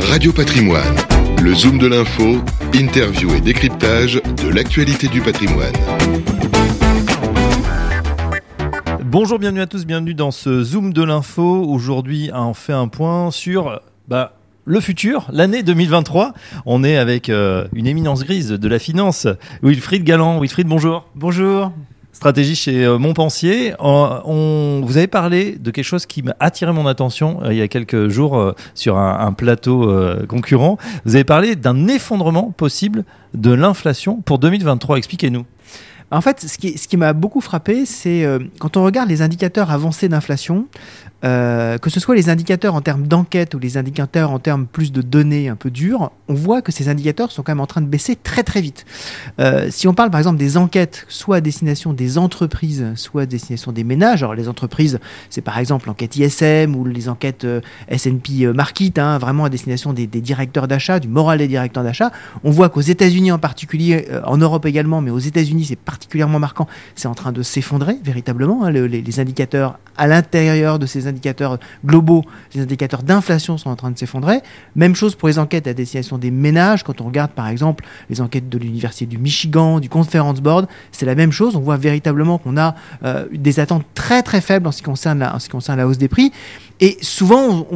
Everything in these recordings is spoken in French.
Radio Patrimoine, le zoom de l'info, interview et décryptage de l'actualité du patrimoine. Bonjour, bienvenue à tous, bienvenue dans ce zoom de l'info. Aujourd'hui, on fait un point sur bah, le futur, l'année 2023. On est avec euh, une éminence grise de la finance, Wilfried Galland. Wilfried, bonjour. Bonjour. Stratégie chez euh, Montpensier. Euh, on, vous avez parlé de quelque chose qui m'a attiré mon attention il y a quelques jours sur un, un plateau concurrent. Vous avez parlé d'un effondrement possible de l'inflation pour 2023. Expliquez-nous. En fait, ce qui, m'a beaucoup frappé, c'est quand on regarde les indicateurs avancés d'inflation, euh, que ce soit les indicateurs en termes d'enquête ou les indicateurs en termes plus de données un peu dures, on voit que ces indicateurs sont quand même en train de baisser très très vite. Euh, si on parle par exemple des enquêtes, soit à destination des entreprises, soit à destination des ménages, alors les entreprises, c'est par exemple l'enquête ISM ou les enquêtes euh, S&P Market, hein, vraiment à destination des, des directeurs d'achat, du moral des directeurs d'achat, on voit qu'aux États-Unis en particulier, en Europe également, mais aux États-Unis c'est particulièrement marquant, c'est en train de s'effondrer véritablement. Hein, les, indicateurs à l'intérieur de ces indicateurs globaux, les indicateurs d'inflation sont en train de s'effondrer. Même chose pour les enquêtes à destination des ménages. Quand on regarde par exemple les enquêtes de l'Université du Michigan, du Conference Board, c'est la même chose. On voit véritablement qu'on a euh, des attentes très très faibles en ce qui concerne la, en ce qui concerne la hausse des prix. Et souvent,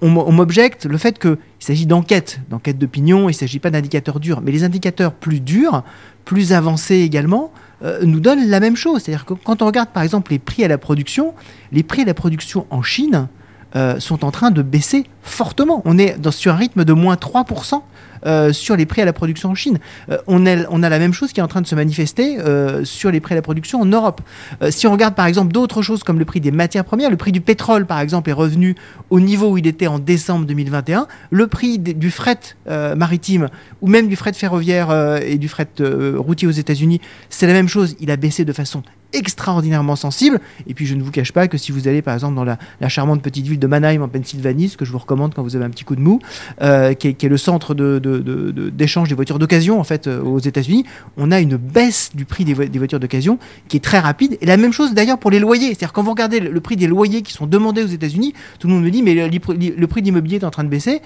on, m'objecte le fait qu'il s'agit d'enquêtes, d'enquêtes d'opinion, il ne s'agit pas d'indicateurs durs. Mais les indicateurs plus durs, plus avancés également, euh, nous donne la même chose. C'est-à-dire que quand on regarde par exemple les prix à la production, les prix à la production en Chine euh, sont en train de baisser fortement. On est dans, sur un rythme de moins 3% euh, sur les prix à la production en Chine. Euh, on, a, la même chose qui est en train de se manifester sur les prix à la production en Europe. si on regarde par exemple d'autres choses comme le prix des matières premières, le prix du pétrole par exemple est revenu au niveau où il était en décembre 2021. Le prix du fret maritime ou même du fret ferroviaire et du fret routier aux États-Unis, c'est la même chose. Il a baissé de façon extraordinairement sensible. Et puis je ne vous cache pas que si vous allez par exemple dans la, charmante petite ville de Mannheim en Pennsylvanie, ce que je vous recommande quand vous avez un petit coup de mou, euh, qui, est, le centre d'échange de, des voitures d'occasion en fait euh, aux États-Unis, on a une baisse du prix des, voitures d'occasion qui est très rapide. Et la même chose d'ailleurs pour les loyers. C'est-à-dire quand vous regardez le, prix des loyers qui sont demandés aux États-Unis, tout le monde me dit mais le, le prix de l'immobilier est en train de baisser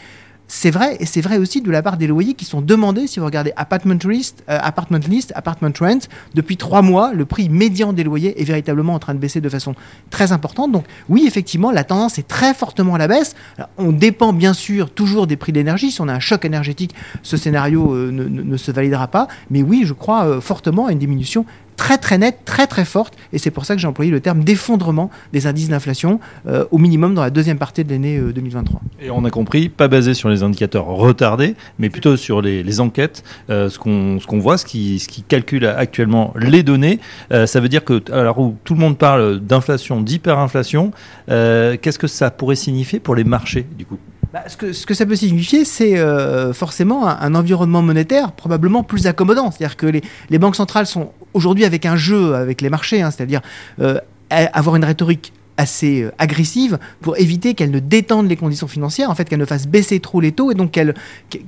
c'est vrai, et c'est vrai aussi de la part des loyers qui sont demandés, si vous regardez Apartment List, euh, Apartment List, Apartment Rent, depuis trois mois, le prix médian des loyers est véritablement en train de baisser de façon très importante. Donc oui, effectivement, la tendance est très fortement à la baisse. on dépend bien sûr toujours des prix de l'énergie. Si on a un choc énergétique, ce scénario euh, ne, se validera pas. Mais oui, je crois euh, fortement à une diminution très très nette, très très forte, et c'est pour ça que j'ai employé le terme d'effondrement des indices d'inflation euh, au minimum dans la deuxième partie de l'année 2023. Euh, et on a compris, pas basé sur les indicateurs retardés, mais plutôt sur les, enquêtes, euh, ce qu'on voit, ce qui, ce qui calcule actuellement les données. ça veut dire que, alors où tout le monde parle d'inflation, d'hyperinflation, qu'est-ce que ça pourrait signifier pour les marchés du coup? Bah, ce, que, ça peut signifier, c'est euh, forcément un, environnement monétaire probablement plus accommodant. C'est-à-dire que les, les, banques centrales sont aujourd'hui avec un jeu avec les marchés, hein, c'est-à-dire euh, avoir une rhétorique assez euh, agressive pour éviter qu'elle ne détende les conditions financières, en fait qu'elle ne fasse baisser trop les taux et donc qu'elle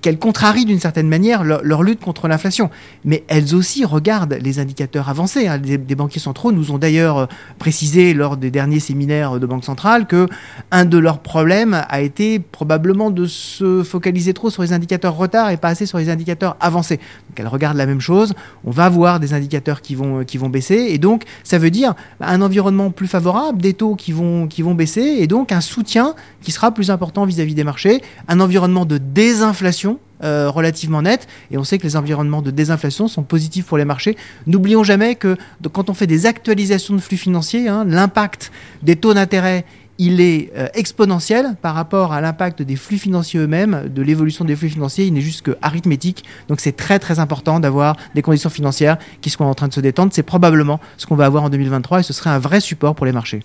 qu'elle contrarie d'une certaine manière leur, lutte contre l'inflation. Mais elles aussi regardent les indicateurs avancés. Hein. Des, banquiers centraux nous ont d'ailleurs euh, précisé lors des derniers séminaires de Banque centrale que un de leurs problèmes a été probablement de se focaliser trop sur les indicateurs retard et pas assez sur les indicateurs avancés. Donc elles regardent la même chose. On va voir des indicateurs qui vont, qui vont baisser et donc ça veut dire un environnement plus favorable, des taux qui vont, qui vont baisser et donc un soutien qui sera plus important vis-à-vis des marchés, un environnement de désinflation euh, relativement net. Et on sait que les environnements de désinflation sont positifs pour les marchés. N'oublions jamais que quand on fait des actualisations de flux financiers, hein, l'impact des taux d'intérêt il est euh, exponentiel par rapport à l'impact des flux financiers eux-mêmes, de l'évolution des flux financiers. Il n'est juste que arithmétique. Donc c'est très très important d'avoir des conditions financières qui sont en train de se détendre. C'est probablement ce qu'on va avoir en 2023 et ce serait un vrai support pour les marchés.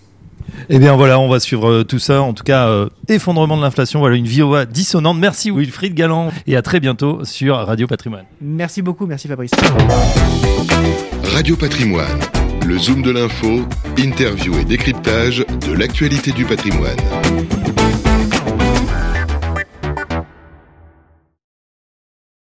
Eh bien voilà, on va suivre euh, tout ça. En tout cas, euh, effondrement de l'inflation, voilà une VOA dissonante. Merci Wilfried Galland et à très bientôt sur Radio Patrimoine. Merci beaucoup, merci Fabrice. Radio Patrimoine, le zoom de l'info, interview et décryptage de l'actualité du patrimoine.